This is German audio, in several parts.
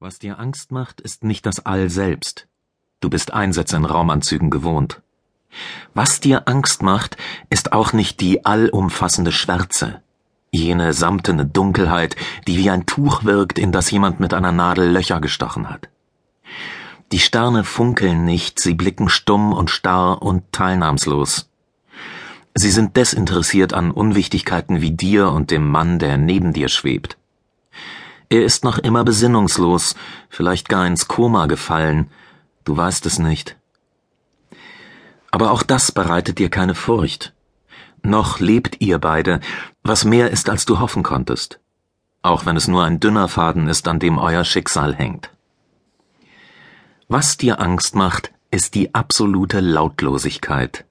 Was dir Angst macht, ist nicht das All selbst. Du bist Einsätze in Raumanzügen gewohnt. Was dir Angst macht, ist auch nicht die allumfassende Schwärze, jene samtene Dunkelheit, die wie ein Tuch wirkt, in das jemand mit einer Nadel Löcher gestochen hat. Die Sterne funkeln nicht, sie blicken stumm und starr und teilnahmslos. Sie sind desinteressiert an Unwichtigkeiten wie dir und dem Mann, der neben dir schwebt. Er ist noch immer besinnungslos, vielleicht gar ins Koma gefallen, du weißt es nicht. Aber auch das bereitet dir keine Furcht. Noch lebt ihr beide, was mehr ist, als du hoffen konntest, auch wenn es nur ein dünner Faden ist, an dem euer Schicksal hängt. Was dir Angst macht, ist die absolute Lautlosigkeit.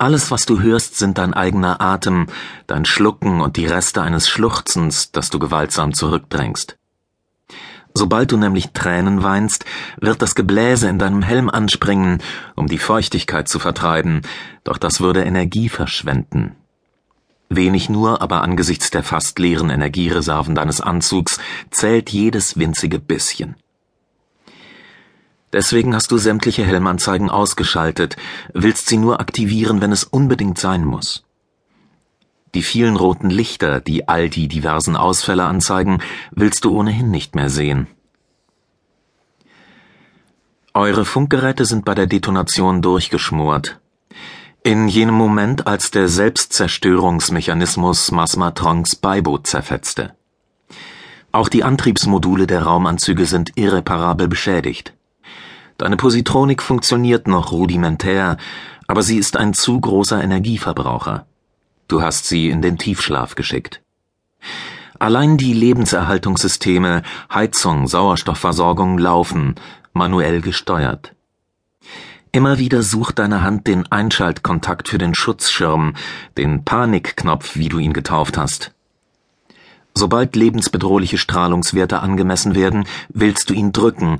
Alles, was du hörst, sind dein eigener Atem, dein Schlucken und die Reste eines Schluchzens, das du gewaltsam zurückdrängst. Sobald du nämlich Tränen weinst, wird das Gebläse in deinem Helm anspringen, um die Feuchtigkeit zu vertreiben, doch das würde Energie verschwenden. Wenig nur, aber angesichts der fast leeren Energiereserven deines Anzugs zählt jedes winzige bisschen. Deswegen hast du sämtliche Helmanzeigen ausgeschaltet, willst sie nur aktivieren, wenn es unbedingt sein muss. Die vielen roten Lichter, die all die diversen Ausfälle anzeigen, willst du ohnehin nicht mehr sehen. Eure Funkgeräte sind bei der Detonation durchgeschmort. In jenem Moment, als der Selbstzerstörungsmechanismus Masmatrons Beiboot zerfetzte. Auch die Antriebsmodule der Raumanzüge sind irreparabel beschädigt. Deine Positronik funktioniert noch rudimentär, aber sie ist ein zu großer Energieverbraucher. Du hast sie in den Tiefschlaf geschickt. Allein die Lebenserhaltungssysteme, Heizung, Sauerstoffversorgung laufen, manuell gesteuert. Immer wieder sucht deine Hand den Einschaltkontakt für den Schutzschirm, den Panikknopf, wie du ihn getauft hast. Sobald lebensbedrohliche Strahlungswerte angemessen werden, willst du ihn drücken,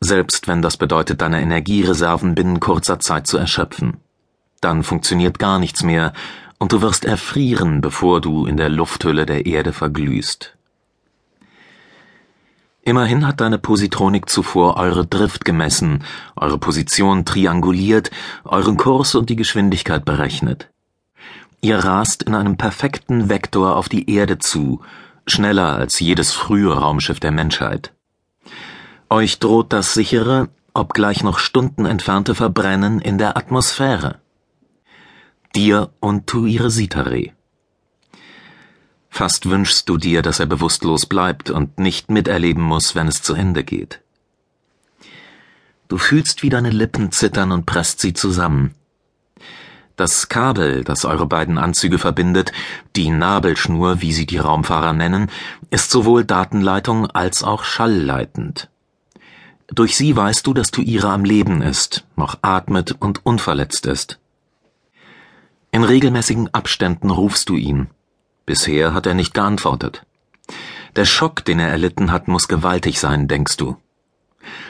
selbst wenn das bedeutet, deine Energiereserven binnen kurzer Zeit zu erschöpfen. Dann funktioniert gar nichts mehr, und du wirst erfrieren, bevor du in der Lufthülle der Erde verglühst. Immerhin hat deine Positronik zuvor eure Drift gemessen, eure Position trianguliert, euren Kurs und die Geschwindigkeit berechnet. Ihr rast in einem perfekten Vektor auf die Erde zu, schneller als jedes frühe Raumschiff der Menschheit. Euch droht das sichere, obgleich noch Stunden entfernte Verbrennen in der Atmosphäre. Dir und Tuire Sitare. Fast wünschst du dir, dass er bewusstlos bleibt und nicht miterleben muss, wenn es zu Ende geht. Du fühlst, wie deine Lippen zittern und presst sie zusammen. Das Kabel, das eure beiden Anzüge verbindet, die Nabelschnur, wie sie die Raumfahrer nennen, ist sowohl Datenleitung als auch schallleitend. Durch sie weißt du, dass Tuira am Leben ist, noch atmet und unverletzt ist. In regelmäßigen Abständen rufst du ihn. Bisher hat er nicht geantwortet. Der Schock, den er erlitten hat, muss gewaltig sein, denkst du.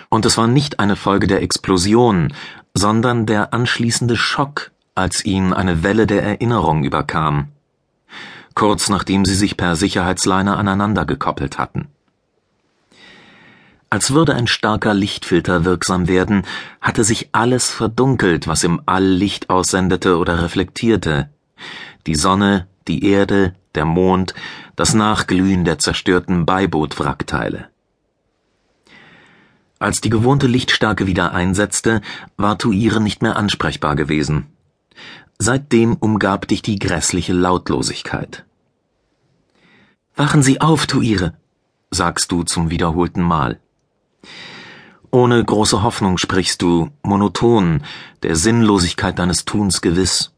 Und es war nicht eine Folge der Explosion, sondern der anschließende Schock, als ihn eine Welle der Erinnerung überkam. Kurz nachdem sie sich per Sicherheitsleine aneinander gekoppelt hatten. Als würde ein starker Lichtfilter wirksam werden, hatte sich alles verdunkelt, was im All Licht aussendete oder reflektierte. Die Sonne, die Erde, der Mond, das Nachglühen der zerstörten Beibootwrackteile. Als die gewohnte Lichtstärke wieder einsetzte, war Tuire nicht mehr ansprechbar gewesen. Seitdem umgab dich die grässliche Lautlosigkeit. Wachen Sie auf, Tuire, sagst du zum wiederholten Mal. Ohne große Hoffnung sprichst du, monoton, der Sinnlosigkeit deines Tuns gewiss.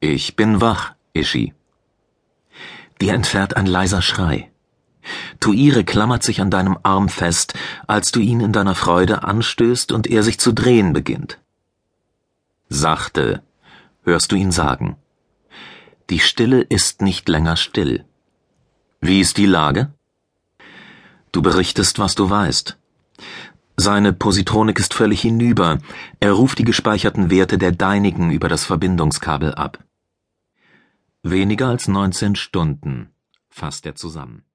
Ich bin wach, Ishi. Dir entfährt ein leiser Schrei. Tuire klammert sich an deinem Arm fest, als du ihn in deiner Freude anstößt und er sich zu drehen beginnt. Sachte, hörst du ihn sagen. Die Stille ist nicht länger still. Wie ist die Lage? Du berichtest, was du weißt. Seine Positronik ist völlig hinüber. Er ruft die gespeicherten Werte der deinigen über das Verbindungskabel ab. Weniger als 19 Stunden, fasst er zusammen.